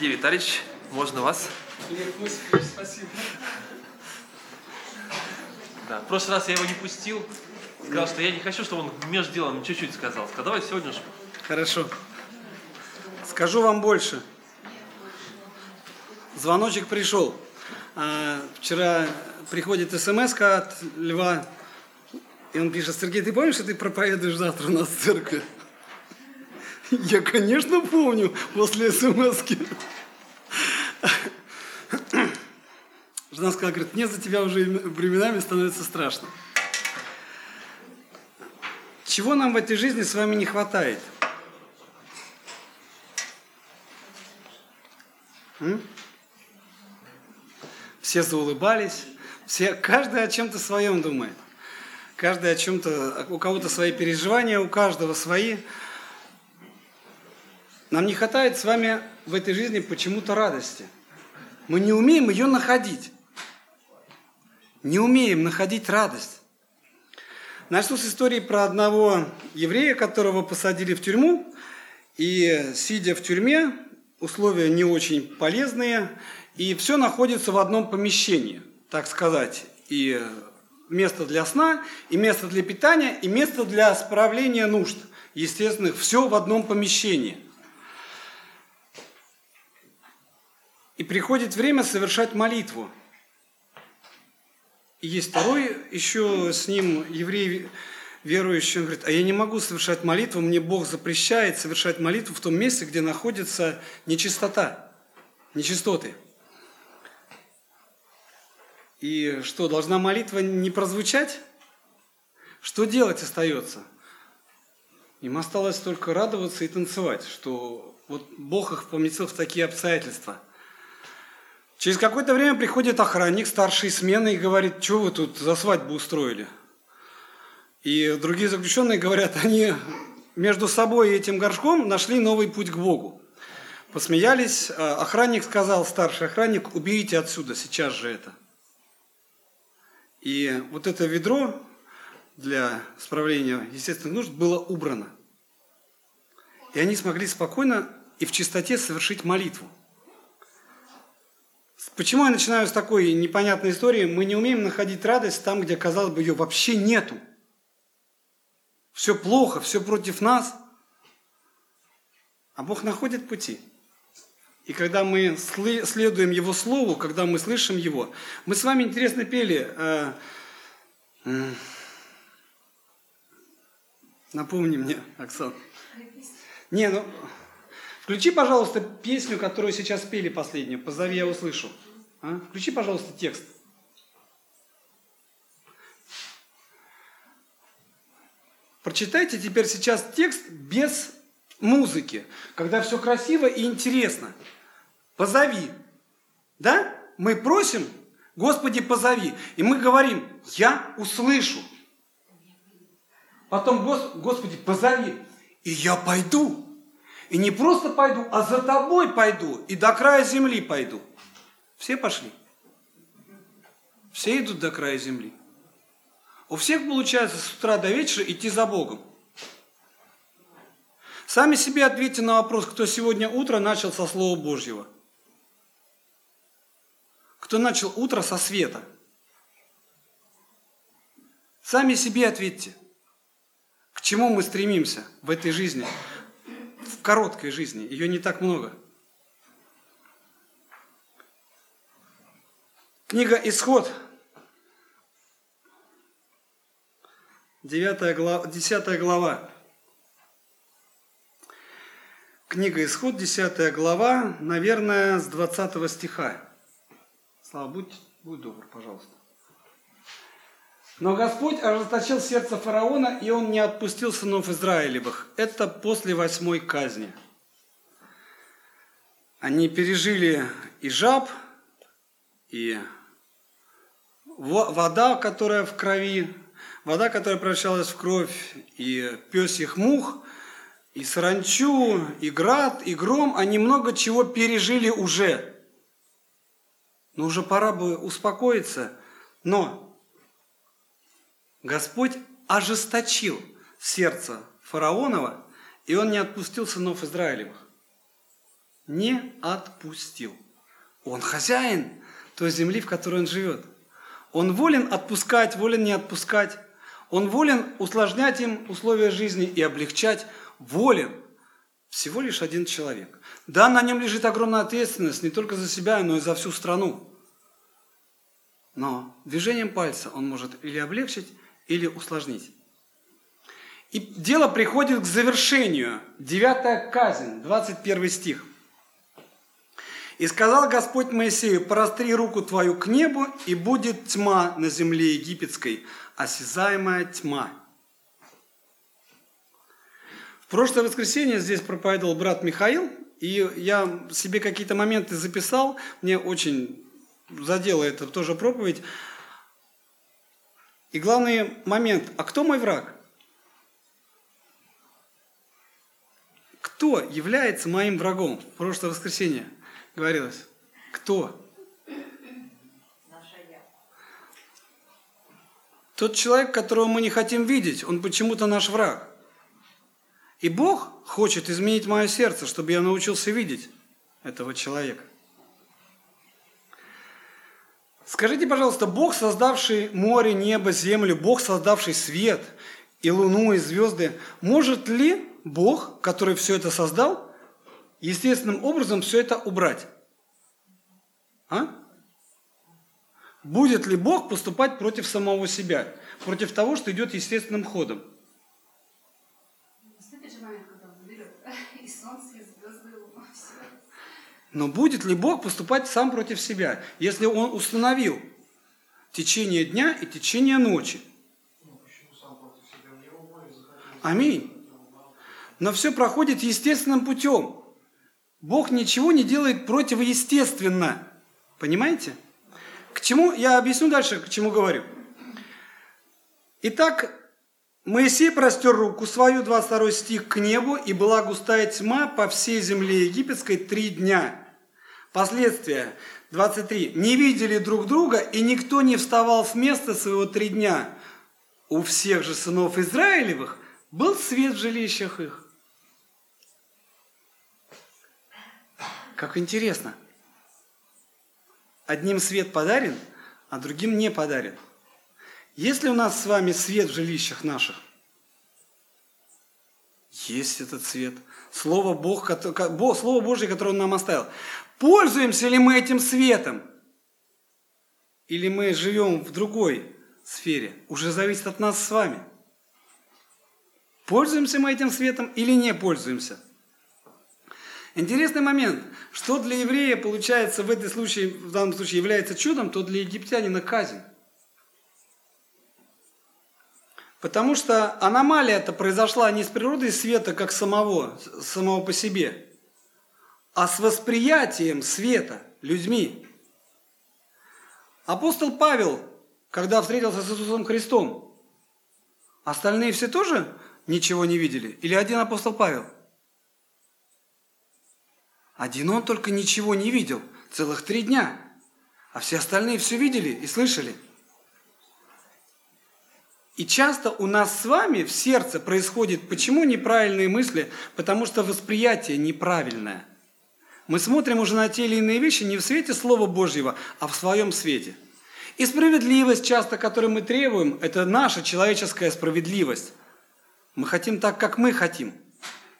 Сергей Витальевич, можно вас? Лев спасибо. Да. В прошлый раз я его не пустил. Сказал, что я не хочу, чтобы он между делом чуть-чуть сказал. Сказал, давай сегодня же. Хорошо. Скажу вам больше. Звоночек пришел. А, вчера приходит смс от Льва, и он пишет, Сергей, ты помнишь, что ты проповедуешь завтра у нас в церкви? Я, конечно, помню после смс -ки. Жена сказала, говорит, мне за тебя уже временами становится страшно. Чего нам в этой жизни с вами не хватает? М? Все заулыбались, все, каждый о чем-то своем думает. Каждый о чем-то, у кого-то свои переживания, у каждого свои. Нам не хватает с вами в этой жизни почему-то радости. Мы не умеем ее находить. Не умеем находить радость. Начну с истории про одного еврея, которого посадили в тюрьму. И сидя в тюрьме, условия не очень полезные, и все находится в одном помещении, так сказать. И место для сна, и место для питания, и место для справления нужд естественных. Все в одном помещении – И приходит время совершать молитву. И есть второй еще с ним еврей верующий, он говорит, а я не могу совершать молитву, мне Бог запрещает совершать молитву в том месте, где находится нечистота, нечистоты. И что, должна молитва не прозвучать? Что делать остается? Им осталось только радоваться и танцевать, что вот Бог их поместил в такие обстоятельства – Через какое-то время приходит охранник старшей смены и говорит, что вы тут за свадьбу устроили? И другие заключенные говорят, они между собой и этим горшком нашли новый путь к Богу. Посмеялись, а охранник сказал, старший охранник, уберите отсюда сейчас же это. И вот это ведро для справления естественных нужд было убрано. И они смогли спокойно и в чистоте совершить молитву. Почему я начинаю с такой непонятной истории? Мы не умеем находить радость там, где, казалось бы, ее вообще нету. Все плохо, все против нас. А Бог находит пути. И когда мы следуем Его Слову, когда мы слышим Его, мы с вами интересно пели, э, э, напомни мне, Оксана. Не, ну, включи, пожалуйста, песню, которую сейчас пели последнюю, «Позови, я услышу». А? Включи, пожалуйста, текст. Прочитайте теперь сейчас текст без музыки, когда все красиво и интересно. Позови. Да? Мы просим, Господи, позови. И мы говорим, я услышу. Потом, Господи, позови. И я пойду. И не просто пойду, а за тобой пойду. И до края земли пойду. Все пошли. Все идут до края земли. У всех получается с утра до вечера идти за Богом. Сами себе ответьте на вопрос, кто сегодня утро начал со Слова Божьего. Кто начал утро со света. Сами себе ответьте, к чему мы стремимся в этой жизни, в короткой жизни, ее не так много – Книга Исход, 9 глава, 10 глава. Книга Исход, 10 глава, наверное, с 20 стиха. Слава, будь, будь добр, пожалуйста. Но Господь ожесточил сердце фараона, и он не отпустил сынов Израилевых. Это после восьмой казни. Они пережили и жаб, и вода, которая в крови, вода, которая превращалась в кровь, и песих мух, и саранчу, и град, и гром, они много чего пережили уже. Но уже пора бы успокоиться. Но Господь ожесточил сердце фараонова, и он не отпустил сынов Израилевых. не отпустил. Он хозяин той земли, в которой он живет. Он волен отпускать, волен не отпускать. Он волен усложнять им условия жизни и облегчать. Волен. Всего лишь один человек. Да, на нем лежит огромная ответственность не только за себя, но и за всю страну. Но движением пальца он может или облегчить, или усложнить. И дело приходит к завершению. Девятая казнь, 21 стих. «И сказал Господь Моисею, простри руку твою к небу, и будет тьма на земле египетской, осязаемая тьма». В прошлое воскресенье здесь проповедовал брат Михаил, и я себе какие-то моменты записал, мне очень задела это тоже проповедь. И главный момент, а кто мой враг? Кто является моим врагом? В прошлое воскресенье говорилось. Кто? Тот человек, которого мы не хотим видеть, он почему-то наш враг. И Бог хочет изменить мое сердце, чтобы я научился видеть этого человека. Скажите, пожалуйста, Бог, создавший море, небо, землю, Бог, создавший свет и луну, и звезды, может ли Бог, который все это создал, естественным образом все это убрать? А? Будет ли Бог поступать против самого себя, против того, что идет естественным ходом? Но будет ли Бог поступать сам против себя, если Он установил течение дня и течение ночи? Аминь. Но все проходит естественным путем. Бог ничего не делает противоестественно. Понимаете? К чему, я объясню дальше, к чему говорю. Итак, Моисей простер руку свою, 22 стих, к небу, и была густая тьма по всей земле египетской три дня. Последствия, 23. Не видели друг друга, и никто не вставал с места своего три дня. У всех же сынов Израилевых был свет в жилищах их. Как интересно. Одним свет подарен, а другим не подарен. Есть ли у нас с вами свет в жилищах наших? Есть этот свет. Слово, Бог, Слово Божье, которое Он нам оставил. Пользуемся ли мы этим светом? Или мы живем в другой сфере? Уже зависит от нас с вами. Пользуемся мы этим светом или не пользуемся? Интересный момент. Что для еврея получается в, этой случае, в данном случае является чудом, то для египтянина казнь. Потому что аномалия это произошла не с природой света как самого, самого по себе, а с восприятием света людьми. Апостол Павел, когда встретился с Иисусом Христом, остальные все тоже ничего не видели? Или один апостол Павел? Один он только ничего не видел, целых три дня. А все остальные все видели и слышали. И часто у нас с вами в сердце происходит, почему неправильные мысли? Потому что восприятие неправильное. Мы смотрим уже на те или иные вещи не в свете Слова Божьего, а в своем свете. И справедливость часто, которую мы требуем, это наша человеческая справедливость. Мы хотим так, как мы хотим.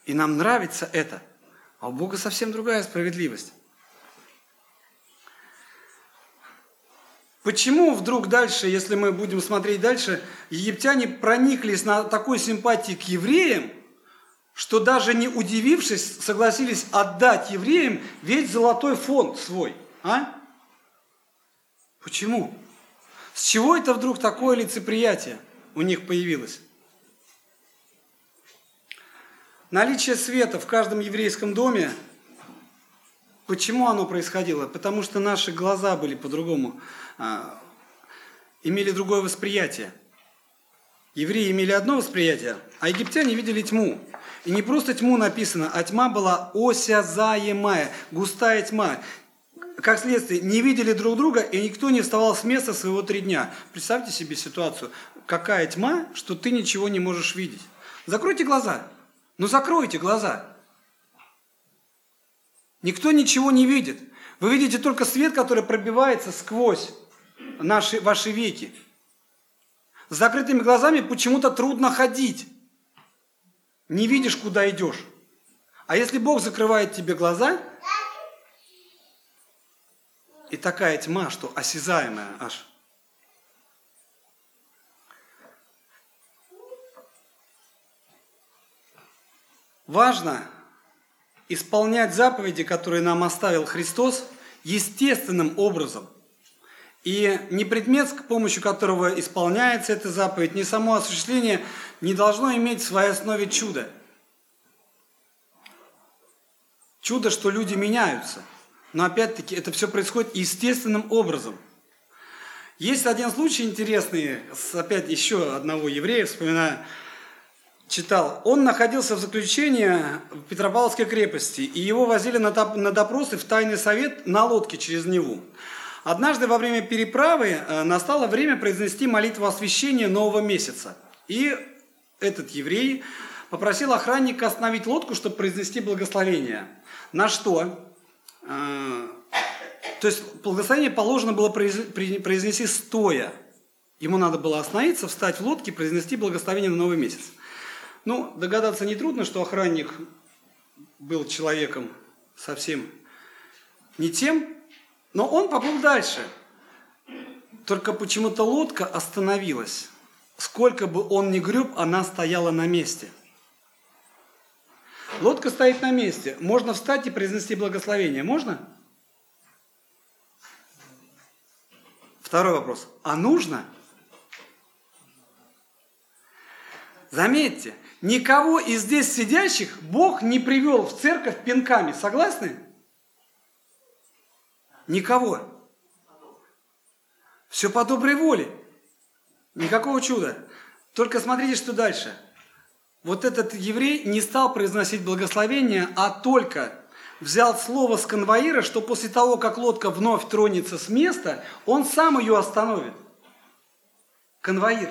И нам нравится это. А у Бога совсем другая справедливость. Почему вдруг дальше, если мы будем смотреть дальше, египтяне прониклись на такой симпатии к евреям, что даже не удивившись, согласились отдать евреям весь золотой фонд свой. А? Почему? С чего это вдруг такое лицеприятие у них появилось? Наличие света в каждом еврейском доме, почему оно происходило? Потому что наши глаза были по-другому, имели другое восприятие. Евреи имели одно восприятие, а египтяне видели тьму. И не просто тьму написано, а тьма была осязаемая, густая тьма. Как следствие, не видели друг друга, и никто не вставал с места своего три дня. Представьте себе ситуацию. Какая тьма, что ты ничего не можешь видеть. Закройте глаза. Ну закройте глаза. Никто ничего не видит. Вы видите только свет, который пробивается сквозь наши, ваши веки. С закрытыми глазами почему-то трудно ходить. Не видишь, куда идешь. А если Бог закрывает тебе глаза, и такая тьма, что осязаемая аж. Важно исполнять заповеди, которые нам оставил Христос, естественным образом. И не предмет, с помощью которого исполняется эта заповедь, не само осуществление не должно иметь в своей основе чудо. Чудо, что люди меняются. Но опять-таки это все происходит естественным образом. Есть один случай интересный, опять еще одного еврея, вспоминаю, читал. Он находился в заключении в Петропавловской крепости, и его возили на допросы в тайный совет на лодке через Неву. Однажды во время переправы э, настало время произнести молитву освящения нового месяца. И этот еврей попросил охранника остановить лодку, чтобы произнести благословение. На что? Э, то есть благословение положено было произнести стоя. Ему надо было остановиться, встать в лодке, произнести благословение на новый месяц. Ну, догадаться нетрудно, что охранник был человеком совсем не тем, но он поплыл дальше. Только почему-то лодка остановилась. Сколько бы он ни греб, она стояла на месте. Лодка стоит на месте. Можно встать и произнести благословение. Можно? Второй вопрос. А нужно? Заметьте, Никого из здесь сидящих Бог не привел в церковь пинками. Согласны? Никого. Все по доброй воле. Никакого чуда. Только смотрите, что дальше. Вот этот еврей не стал произносить благословение, а только взял слово с конвоира, что после того, как лодка вновь тронется с места, он сам ее остановит. Конвоир.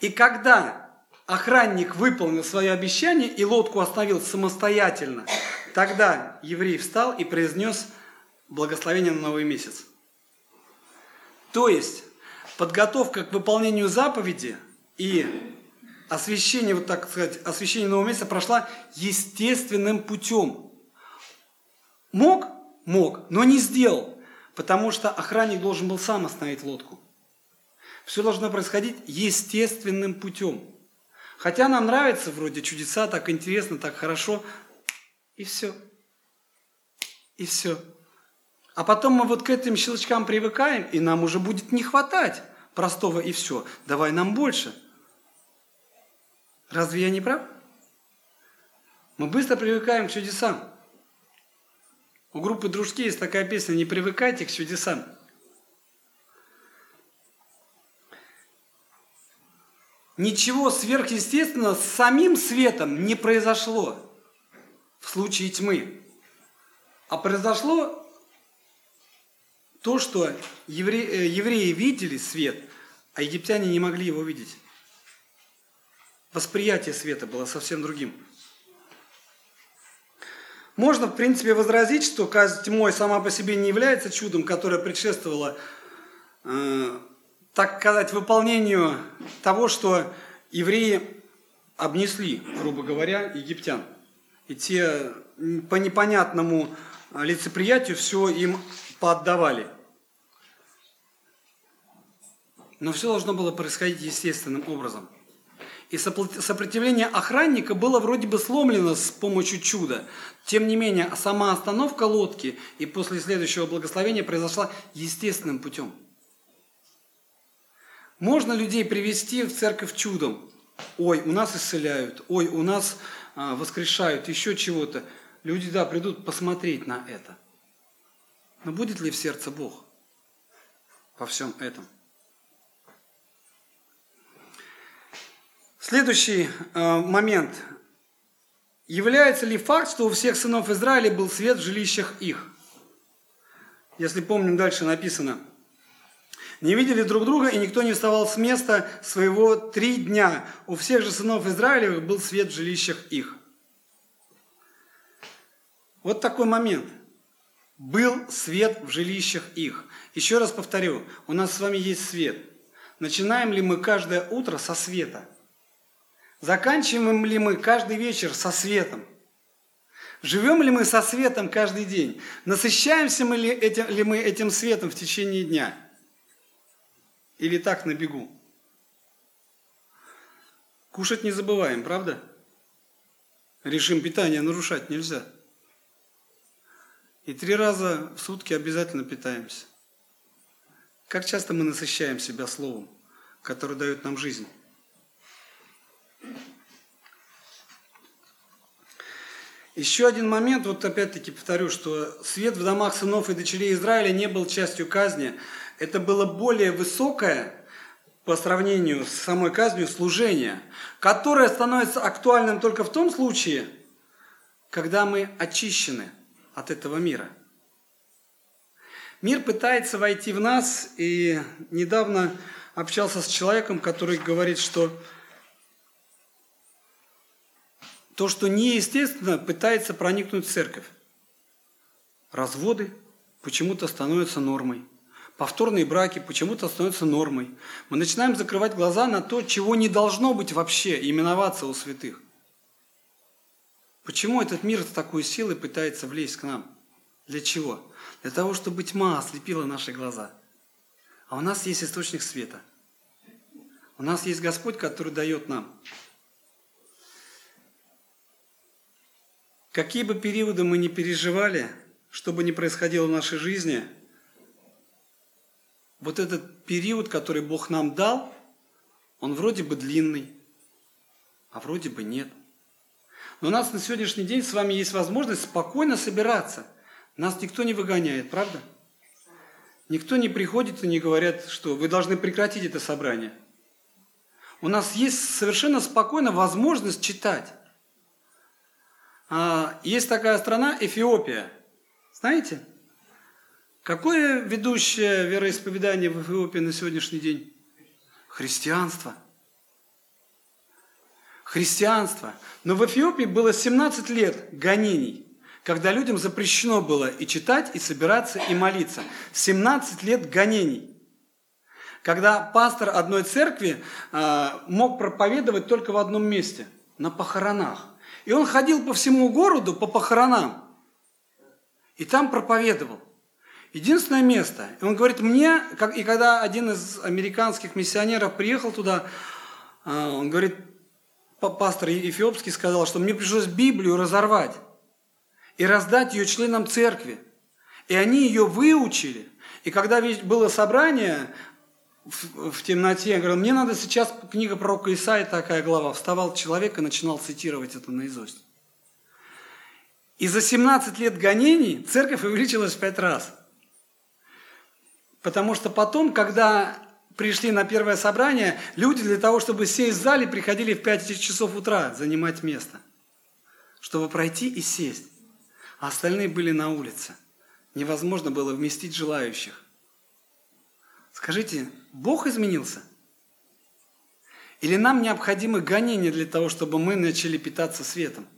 И когда охранник выполнил свое обещание и лодку остановил самостоятельно, тогда еврей встал и произнес благословение на новый месяц. То есть подготовка к выполнению заповеди и освящение, вот так сказать, освящение нового месяца прошла естественным путем. Мог? Мог, но не сделал, потому что охранник должен был сам остановить лодку. Все должно происходить естественным путем. Хотя нам нравится вроде чудеса, так интересно, так хорошо. И все. И все. А потом мы вот к этим щелчкам привыкаем, и нам уже будет не хватать простого и все. Давай нам больше. Разве я не прав? Мы быстро привыкаем к чудесам. У группы «Дружки» есть такая песня «Не привыкайте к чудесам». Ничего сверхъестественного с самим светом не произошло в случае тьмы. А произошло то, что евреи, э, евреи видели свет, а египтяне не могли его видеть. Восприятие света было совсем другим. Можно, в принципе, возразить, что казнь тьмой сама по себе не является чудом, которое предшествовало э, так сказать, выполнению того, что евреи обнесли, грубо говоря, египтян. И те по непонятному лицеприятию все им поотдавали. Но все должно было происходить естественным образом. И сопротивление охранника было вроде бы сломлено с помощью чуда. Тем не менее, сама остановка лодки и после следующего благословения произошла естественным путем – можно людей привести в церковь чудом. Ой, у нас исцеляют, ой, у нас а, воскрешают, еще чего-то. Люди, да, придут посмотреть на это. Но будет ли в сердце Бог во всем этом? Следующий э, момент. Является ли факт, что у всех сынов Израиля был свет в жилищах их? Если помним, дальше написано – не видели друг друга, и никто не вставал с места своего три дня. У всех же сынов Израилевых был свет в жилищах их. Вот такой момент. Был свет в жилищах их. Еще раз повторю, у нас с вами есть свет. Начинаем ли мы каждое утро со света? Заканчиваем ли мы каждый вечер со светом? Живем ли мы со светом каждый день? Насыщаемся мы ли, этим, ли мы этим светом в течение дня? Или так на бегу? Кушать не забываем, правда? Режим питания нарушать нельзя. И три раза в сутки обязательно питаемся. Как часто мы насыщаем себя словом, которое дает нам жизнь? Еще один момент, вот опять-таки повторю, что свет в домах сынов и дочерей Израиля не был частью казни. Это было более высокое по сравнению с самой казнью служение, которое становится актуальным только в том случае, когда мы очищены от этого мира. Мир пытается войти в нас, и недавно общался с человеком, который говорит, что то, что неестественно, пытается проникнуть в церковь. Разводы почему-то становятся нормой. Повторные браки почему-то становятся нормой. Мы начинаем закрывать глаза на то, чего не должно быть вообще, именоваться у святых. Почему этот мир с такой силой пытается влезть к нам? Для чего? Для того, чтобы тьма ослепила наши глаза. А у нас есть источник света. У нас есть Господь, который дает нам Какие бы периоды мы ни переживали, что бы ни происходило в нашей жизни, вот этот период, который Бог нам дал, он вроде бы длинный, а вроде бы нет. Но у нас на сегодняшний день с вами есть возможность спокойно собираться. Нас никто не выгоняет, правда? Никто не приходит и не говорят, что вы должны прекратить это собрание. У нас есть совершенно спокойно возможность читать. А, есть такая страна Эфиопия. Знаете? Какое ведущее вероисповедание в Эфиопии на сегодняшний день? Христианство. Христианство. Но в Эфиопии было 17 лет гонений, когда людям запрещено было и читать, и собираться, и молиться. 17 лет гонений. Когда пастор одной церкви э, мог проповедовать только в одном месте, на похоронах. И он ходил по всему городу, по похоронам, и там проповедовал. Единственное место. И он говорит, мне, как, и когда один из американских миссионеров приехал туда, а, он говорит, пастор Эфиопский сказал, что мне пришлось Библию разорвать и раздать ее членам церкви. И они ее выучили. И когда было собрание, в, в темноте. Я говорил, мне надо сейчас книга пророка Исаия, такая глава. Вставал человек и начинал цитировать это наизусть. И за 17 лет гонений церковь увеличилась в пять раз. Потому что потом, когда пришли на первое собрание, люди для того, чтобы сесть в зале, приходили в 5 часов утра занимать место, чтобы пройти и сесть. А остальные были на улице. Невозможно было вместить желающих. Скажите, Бог изменился? Или нам необходимы гонения для того, чтобы мы начали питаться светом?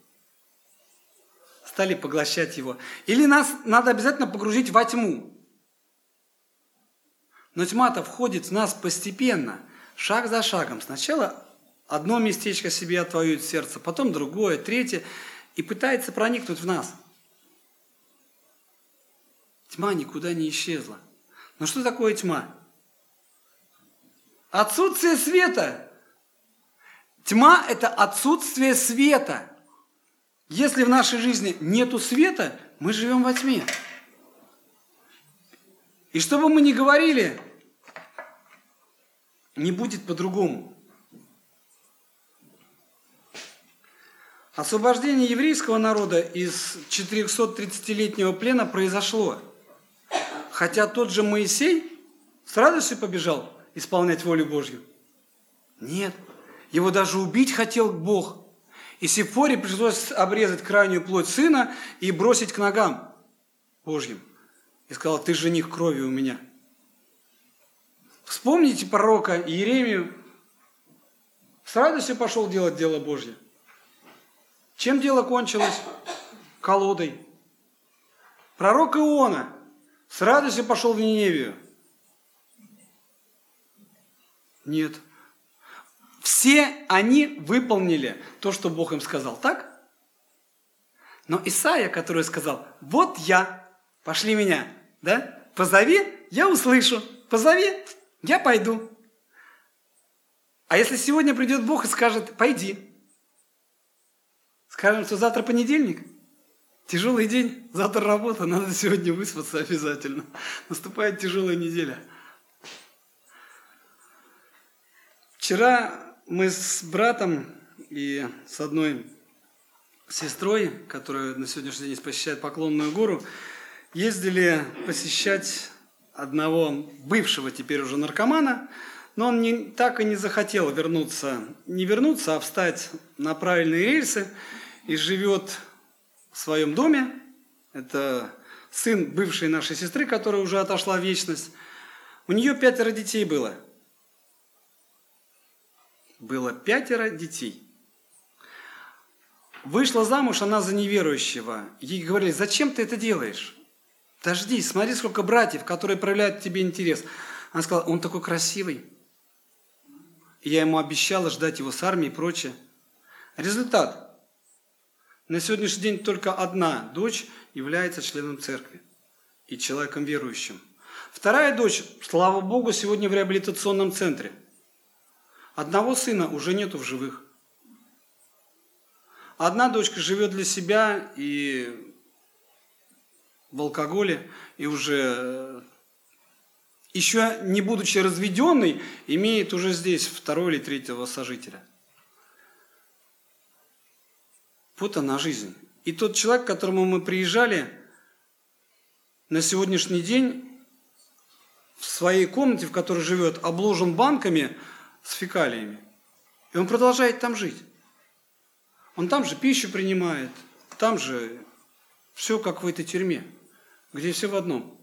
Стали поглощать его. Или нас надо обязательно погрузить во тьму? Но тьма-то входит в нас постепенно, шаг за шагом. Сначала одно местечко себе отвоюет сердце, потом другое, третье, и пытается проникнуть в нас. Тьма никуда не исчезла. Но что такое тьма? Отсутствие света. Тьма – это отсутствие света. Если в нашей жизни нету света, мы живем во тьме. И что бы мы ни говорили, не будет по-другому. Освобождение еврейского народа из 430-летнего плена произошло. Хотя тот же Моисей с радостью побежал исполнять волю Божью? Нет. Его даже убить хотел Бог. И Сифоре пришлось обрезать крайнюю плоть сына и бросить к ногам Божьим. И сказал, ты жених крови у меня. Вспомните пророка Иеремию. С радостью пошел делать дело Божье. Чем дело кончилось? Колодой. Пророк Иона с радостью пошел в Ниневию. Нет. Все они выполнили то, что Бог им сказал, так? Но Исаия, который сказал, вот я, пошли меня, да? Позови, я услышу. Позови, я пойду. А если сегодня придет Бог и скажет, пойди. Скажем, что завтра понедельник, тяжелый день, завтра работа, надо сегодня выспаться обязательно. Наступает тяжелая неделя. Вчера мы с братом и с одной сестрой, которая на сегодняшний день посещает Поклонную гору, ездили посещать одного бывшего теперь уже наркомана, но он не, так и не захотел вернуться, не вернуться, а встать на правильные рельсы и живет в своем доме. Это сын бывшей нашей сестры, которая уже отошла в вечность. У нее пятеро детей было – было пятеро детей. Вышла замуж она за неверующего. Ей говорили, зачем ты это делаешь? Дождись, смотри, сколько братьев, которые проявляют тебе интерес. Она сказала, он такой красивый. И я ему обещала ждать его с армией и прочее. Результат. На сегодняшний день только одна дочь является членом церкви и человеком верующим. Вторая дочь, слава Богу, сегодня в реабилитационном центре – Одного сына уже нету в живых. Одна дочка живет для себя и в алкоголе, и уже э, еще не будучи разведенной, имеет уже здесь второго или третьего сожителя. Вот она жизнь. И тот человек, к которому мы приезжали, на сегодняшний день в своей комнате, в которой живет, обложен банками – с фекалиями. И он продолжает там жить. Он там же пищу принимает, там же все как в этой тюрьме, где все в одном.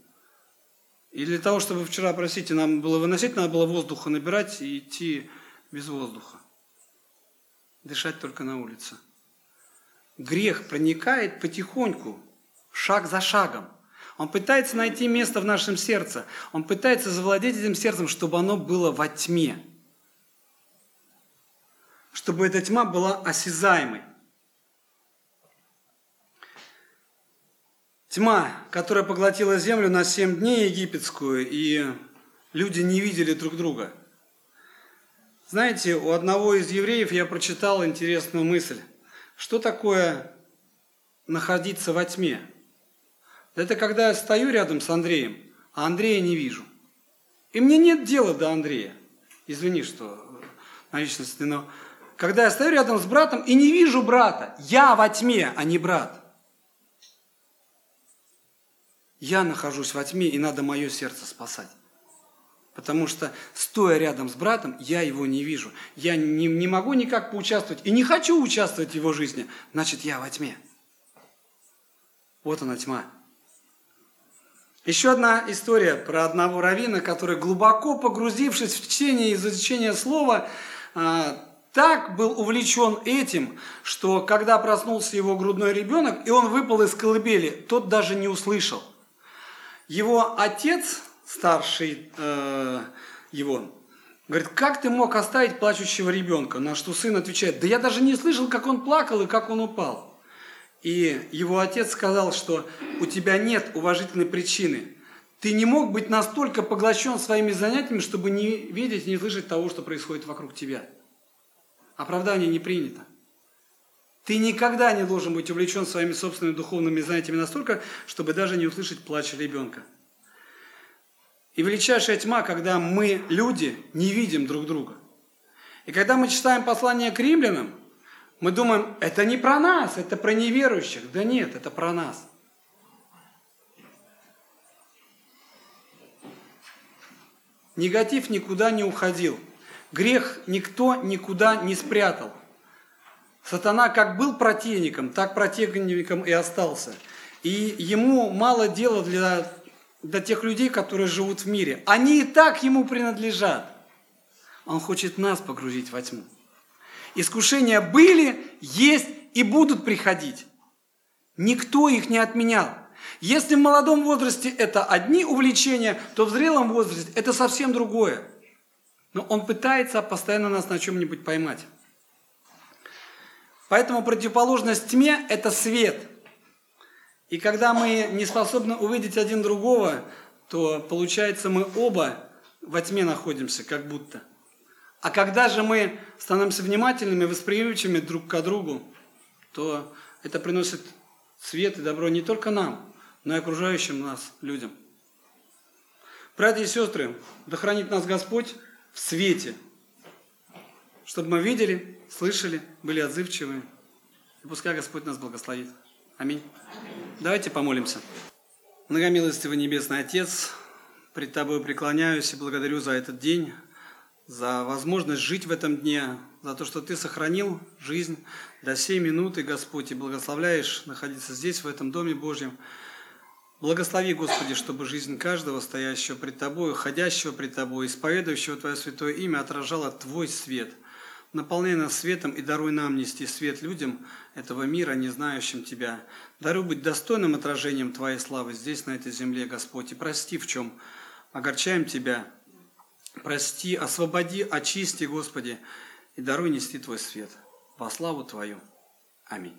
И для того, чтобы вчера, простите, нам было выносить, надо было воздуха набирать и идти без воздуха. Дышать только на улице. Грех проникает потихоньку, шаг за шагом. Он пытается найти место в нашем сердце. Он пытается завладеть этим сердцем, чтобы оно было во тьме чтобы эта тьма была осязаемой. Тьма, которая поглотила землю на семь дней египетскую, и люди не видели друг друга. Знаете, у одного из евреев я прочитал интересную мысль. Что такое находиться во тьме? Это когда я стою рядом с Андреем, а Андрея не вижу. И мне нет дела до Андрея. Извини, что на личности, но когда я стою рядом с братом и не вижу брата. Я во тьме, а не брат. Я нахожусь во тьме, и надо мое сердце спасать. Потому что, стоя рядом с братом, я его не вижу. Я не, не могу никак поучаствовать и не хочу участвовать в его жизни. Значит, я во тьме. Вот она тьма. Еще одна история про одного равина, который, глубоко погрузившись в чтение и изучение слова, а, так был увлечен этим, что когда проснулся его грудной ребенок, и он выпал из колыбели, тот даже не услышал. Его отец, старший э, его, говорит, как ты мог оставить плачущего ребенка? На что сын отвечает, да я даже не слышал, как он плакал и как он упал. И его отец сказал, что у тебя нет уважительной причины. Ты не мог быть настолько поглощен своими занятиями, чтобы не видеть, не слышать того, что происходит вокруг тебя. Оправдание не принято. Ты никогда не должен быть увлечен своими собственными духовными занятиями настолько, чтобы даже не услышать плач ребенка. И величайшая тьма, когда мы, люди, не видим друг друга. И когда мы читаем послание к римлянам, мы думаем, это не про нас, это про неверующих. Да нет, это про нас. Негатив никуда не уходил – Грех никто никуда не спрятал. Сатана как был противником, так противником и остался. И ему мало дела для, для тех людей, которые живут в мире. Они и так ему принадлежат. Он хочет нас погрузить во тьму. Искушения были, есть и будут приходить. Никто их не отменял. Если в молодом возрасте это одни увлечения, то в зрелом возрасте это совсем другое. Но он пытается постоянно нас на чем-нибудь поймать. Поэтому противоположность тьме – это свет. И когда мы не способны увидеть один другого, то получается мы оба во тьме находимся, как будто. А когда же мы становимся внимательными, восприимчивыми друг к другу, то это приносит свет и добро не только нам, но и окружающим нас людям. Братья и сестры, да хранит нас Господь в свете, чтобы мы видели, слышали, были отзывчивы. И пускай Господь нас благословит. Аминь. Давайте помолимся. Многомилостивый Небесный Отец, пред Тобой преклоняюсь и благодарю за этот день, за возможность жить в этом дне, за то, что Ты сохранил жизнь до сей минуты, Господь, и благословляешь находиться здесь, в этом Доме Божьем. Благослови, Господи, чтобы жизнь каждого, стоящего пред Тобой, ходящего пред Тобой, исповедующего Твое святое имя, отражала Твой свет. Наполняй нас светом и даруй нам нести свет людям этого мира, не знающим Тебя. Даруй быть достойным отражением Твоей славы здесь, на этой земле, Господь, и прости, в чем огорчаем Тебя. Прости, освободи, очисти, Господи, и даруй нести Твой свет во славу Твою. Аминь.